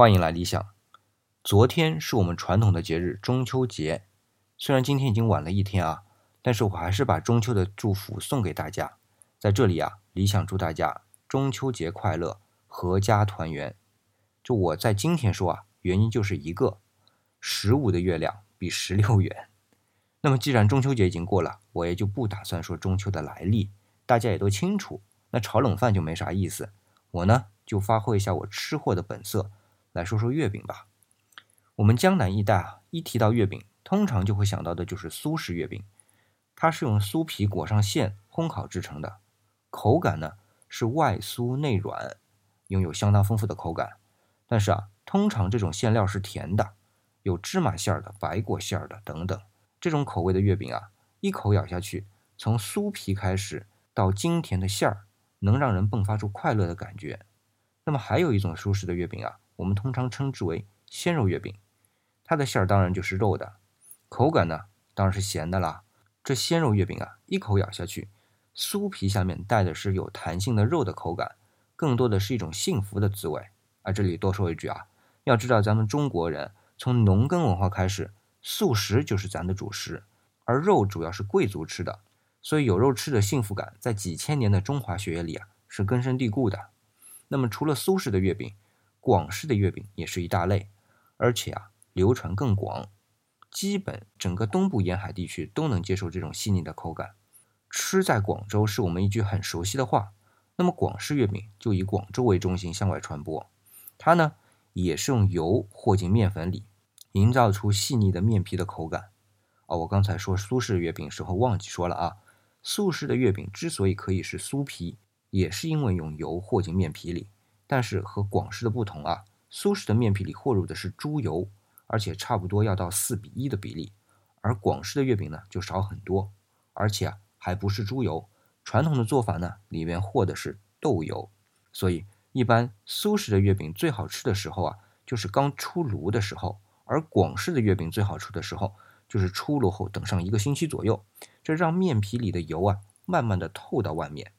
欢迎来理想。昨天是我们传统的节日中秋节，虽然今天已经晚了一天啊，但是我还是把中秋的祝福送给大家。在这里啊，理想祝大家中秋节快乐，阖家团圆。就我在今天说啊，原因就是一个十五的月亮比十六圆。那么既然中秋节已经过了，我也就不打算说中秋的来历，大家也都清楚。那炒冷饭就没啥意思，我呢就发挥一下我吃货的本色。来说说月饼吧。我们江南一带啊，一提到月饼，通常就会想到的就是苏式月饼。它是用酥皮裹上馅烘烤制成的，口感呢是外酥内软，拥有相当丰富的口感。但是啊，通常这种馅料是甜的，有芝麻馅儿的、白果馅儿的等等。这种口味的月饼啊，一口咬下去，从酥皮开始到精甜的馅儿，能让人迸发出快乐的感觉。那么还有一种苏式的月饼啊。我们通常称之为鲜肉月饼，它的馅儿当然就是肉的，口感呢当然是咸的啦。这鲜肉月饼啊，一口咬下去，酥皮下面带的是有弹性的肉的口感，更多的是一种幸福的滋味。啊，这里多说一句啊，要知道咱们中国人从农耕文化开始，素食就是咱的主食，而肉主要是贵族吃的，所以有肉吃的幸福感在几千年的中华血液里啊是根深蒂固的。那么除了苏式的月饼，广式的月饼也是一大类，而且啊流传更广，基本整个东部沿海地区都能接受这种细腻的口感。吃在广州是我们一句很熟悉的话，那么广式月饼就以广州为中心向外传播。它呢也是用油和进面粉里，营造出细腻的面皮的口感。哦，我刚才说苏式月饼时候忘记说了啊，苏式的月饼之所以可以是酥皮，也是因为用油和进面皮里。但是和广式的不同啊，苏式的面皮里和入的是猪油，而且差不多要到四比一的比例，而广式的月饼呢就少很多，而且啊还不是猪油，传统的做法呢里面和的是豆油，所以一般苏式的月饼最好吃的时候啊就是刚出炉的时候，而广式的月饼最好吃的时候就是出炉后等上一个星期左右，这让面皮里的油啊慢慢的透到外面。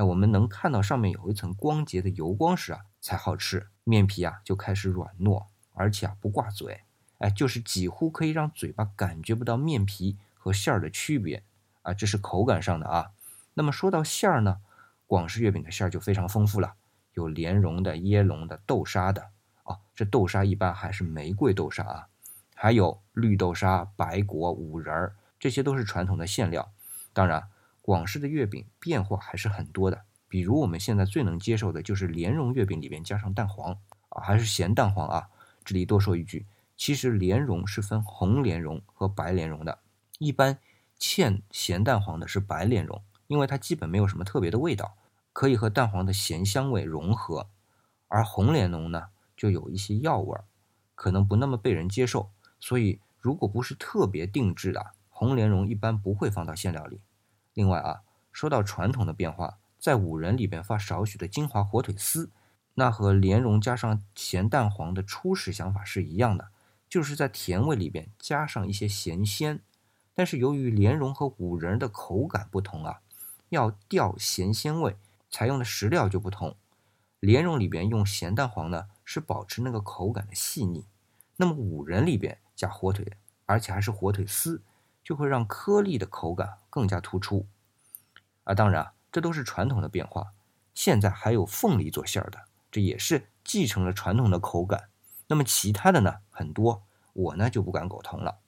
哎，我们能看到上面有一层光洁的油光时啊，才好吃。面皮啊就开始软糯，而且啊不挂嘴，哎，就是几乎可以让嘴巴感觉不到面皮和馅儿的区别啊，这是口感上的啊。那么说到馅儿呢，广式月饼的馅儿就非常丰富了，有莲蓉的、椰蓉的、豆沙的。哦，这豆沙一般还是玫瑰豆沙啊，还有绿豆沙、白果、五仁儿，这些都是传统的馅料。当然。广式的月饼变化还是很多的，比如我们现在最能接受的就是莲蓉月饼里边加上蛋黄啊，还是咸蛋黄啊。这里多说一句，其实莲蓉是分红莲蓉和白莲蓉的，一般嵌咸蛋黄的是白莲蓉，因为它基本没有什么特别的味道，可以和蛋黄的咸香味融合，而红莲蓉呢就有一些药味儿，可能不那么被人接受，所以如果不是特别定制的红莲蓉，一般不会放到馅料里。另外啊，说到传统的变化，在五仁里边放少许的金华火腿丝，那和莲蓉加上咸蛋黄的初始想法是一样的，就是在甜味里边加上一些咸鲜。但是由于莲蓉和五仁的口感不同啊，要调咸鲜味，采用的食料就不同。莲蓉里边用咸蛋黄呢，是保持那个口感的细腻；那么五仁里边加火腿，而且还是火腿丝。就会让颗粒的口感更加突出，啊，当然，这都是传统的变化。现在还有凤梨做馅儿的，这也是继承了传统的口感。那么其他的呢，很多，我呢就不敢苟同了。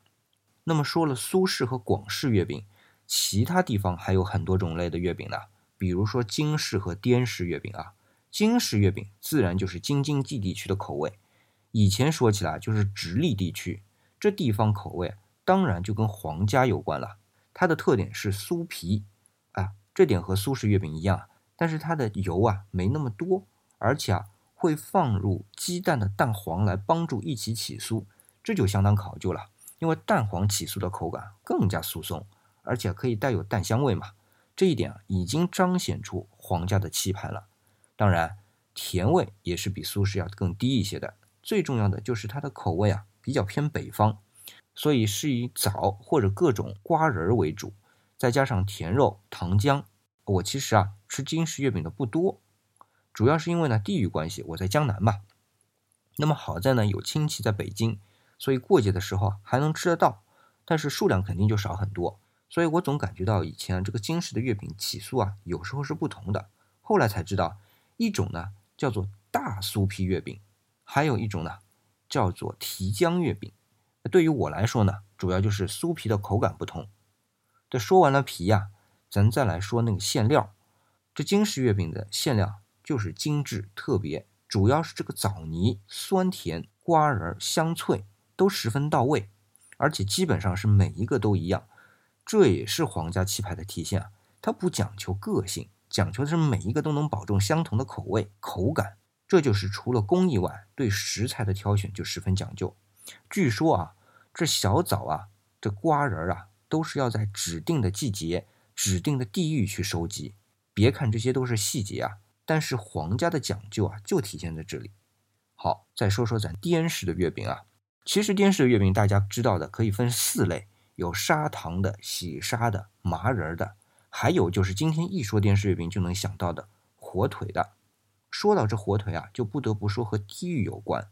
那么说了苏式和广式月饼，其他地方还有很多种类的月饼呢，比如说京式和滇式月饼啊。京式月饼自然就是京津冀地区的口味，以前说起来就是直隶地区，这地方口味。当然就跟皇家有关了，它的特点是酥皮，啊，这点和苏式月饼一样，但是它的油啊没那么多，而且啊会放入鸡蛋的蛋黄来帮助一起起酥，这就相当考究了，因为蛋黄起酥的口感更加酥松，而且可以带有蛋香味嘛，这一点啊已经彰显出皇家的气派了。当然，甜味也是比苏式要更低一些的，最重要的就是它的口味啊比较偏北方。所以是以枣或者各种瓜仁为主，再加上甜肉、糖浆。我其实啊吃京式月饼的不多，主要是因为呢地域关系，我在江南嘛。那么好在呢，有亲戚在北京，所以过节的时候还能吃得到，但是数量肯定就少很多。所以我总感觉到以前这个京式的月饼起酥啊，有时候是不同的。后来才知道，一种呢叫做大酥皮月饼，还有一种呢叫做提浆月饼。对于我来说呢，主要就是酥皮的口感不同。这说完了皮呀，咱再来说那个馅料。这京式月饼的馅料就是精致特别，主要是这个枣泥酸甜，瓜仁香脆，都十分到位，而且基本上是每一个都一样。这也是皇家气派的体现啊！它不讲求个性，讲求的是每一个都能保证相同的口味口感。这就是除了工艺外，对食材的挑选就十分讲究。据说啊，这小枣啊，这瓜仁啊，都是要在指定的季节、指定的地域去收集。别看这些都是细节啊，但是皇家的讲究啊，就体现在这里。好，再说说咱滇式的月饼啊。其实滇式的月饼大家知道的可以分四类。有砂糖的、洗砂的、麻仁的，还有就是今天一说滇式月饼就能想到的火腿的。说到这火腿啊，就不得不说和地域有关。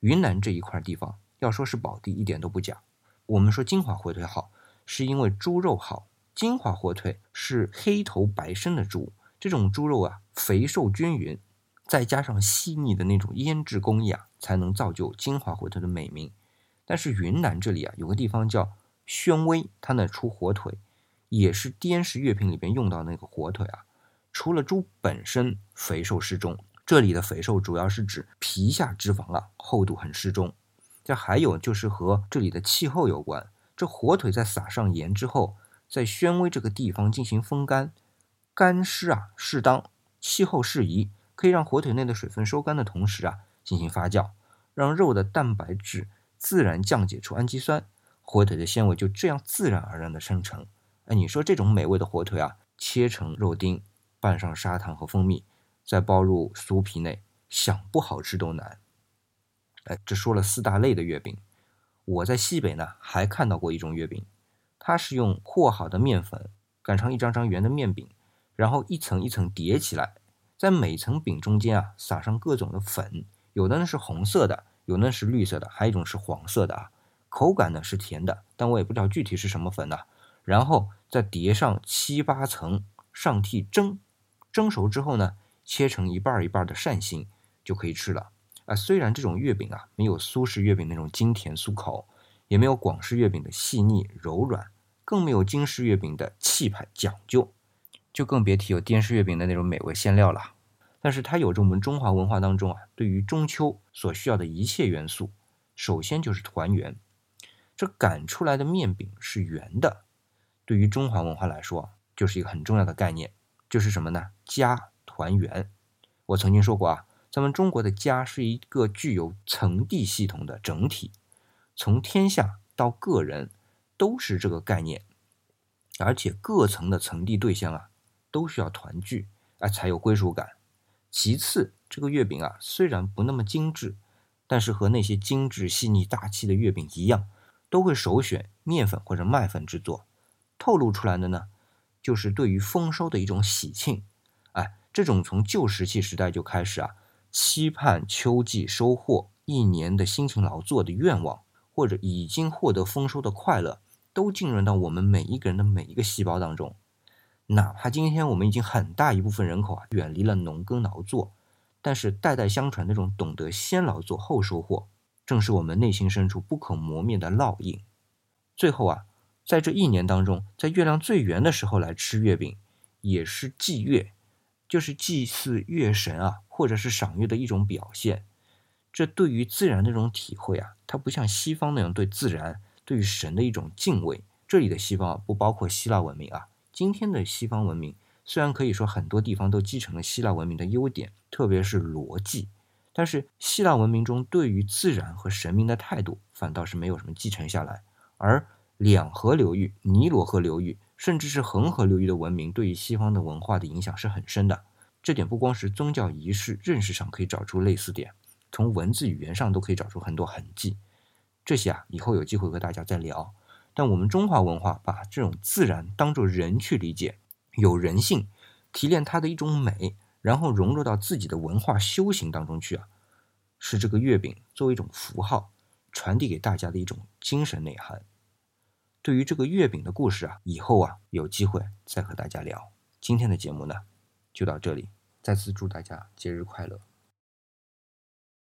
云南这一块地方要说是宝地，一点都不假。我们说金华火腿好，是因为猪肉好。金华火腿是黑头白身的猪，这种猪肉啊肥瘦均匀，再加上细腻的那种腌制工艺啊，才能造就金华火腿的美名。但是云南这里啊，有个地方叫。宣威，它那出火腿，也是滇式月饼里边用到那个火腿啊。除了猪本身肥瘦适中，这里的肥瘦主要是指皮下脂肪啊厚度很适中。这还有就是和这里的气候有关。这火腿在撒上盐之后，在宣威这个地方进行风干，干湿啊适当，气候适宜，可以让火腿内的水分收干的同时啊进行发酵，让肉的蛋白质自然降解出氨基酸。火腿的纤维就这样自然而然的生成。哎，你说这种美味的火腿啊，切成肉丁，拌上砂糖和蜂蜜，再包入酥皮内，想不好吃都难。哎，这说了四大类的月饼，我在西北呢还看到过一种月饼，它是用和好的面粉擀成一张张圆的面饼，然后一层一层叠起来，在每层饼中间啊撒上各种的粉，有的呢是红色的，有的是绿色的，还有一种是黄色的啊。口感呢是甜的，但我也不知道具体是什么粉呢。然后再叠上七八层，上屉蒸，蒸熟之后呢，切成一半一半的扇形就可以吃了。啊，虽然这种月饼啊没有苏式月饼那种精甜酥口，也没有广式月饼的细腻柔软，更没有京式月饼的气派讲究，就更别提有滇式月饼的那种美味馅料了。但是它有着我们中华文化当中啊对于中秋所需要的一切元素，首先就是团圆。这擀出来的面饼是圆的，对于中华文化来说，就是一个很重要的概念，就是什么呢？家团圆。我曾经说过啊，咱们中国的家是一个具有层递系统的整体，从天下到个人都是这个概念，而且各层的层递对象啊，都需要团聚啊才有归属感。其次，这个月饼啊，虽然不那么精致，但是和那些精致细腻大气的月饼一样。都会首选面粉或者麦粉制作，透露出来的呢，就是对于丰收的一种喜庆。哎，这种从旧石器时代就开始啊，期盼秋季收获一年的辛勤劳作的愿望，或者已经获得丰收的快乐，都浸润到我们每一个人的每一个细胞当中。哪怕今天我们已经很大一部分人口啊远离了农耕劳作，但是代代相传那种懂得先劳作后收获。正是我们内心深处不可磨灭的烙印。最后啊，在这一年当中，在月亮最圆的时候来吃月饼，也是祭月，就是祭祀月神啊，或者是赏月的一种表现。这对于自然的这种体会啊，它不像西方那样对自然、对于神的一种敬畏。这里的西方啊，不包括希腊文明啊。今天的西方文明虽然可以说很多地方都继承了希腊文明的优点，特别是逻辑。但是希腊文明中对于自然和神明的态度反倒是没有什么继承下来，而两河流域、尼罗河流域，甚至是恒河流域的文明对于西方的文化的影响是很深的。这点不光是宗教仪式认识上可以找出类似点，从文字语言上都可以找出很多痕迹。这些啊，以后有机会和大家再聊。但我们中华文化把这种自然当作人去理解，有人性，提炼它的一种美。然后融入到自己的文化修行当中去啊，是这个月饼作为一种符号传递给大家的一种精神内涵。对于这个月饼的故事啊，以后啊有机会再和大家聊。今天的节目呢，就到这里，再次祝大家节日快乐。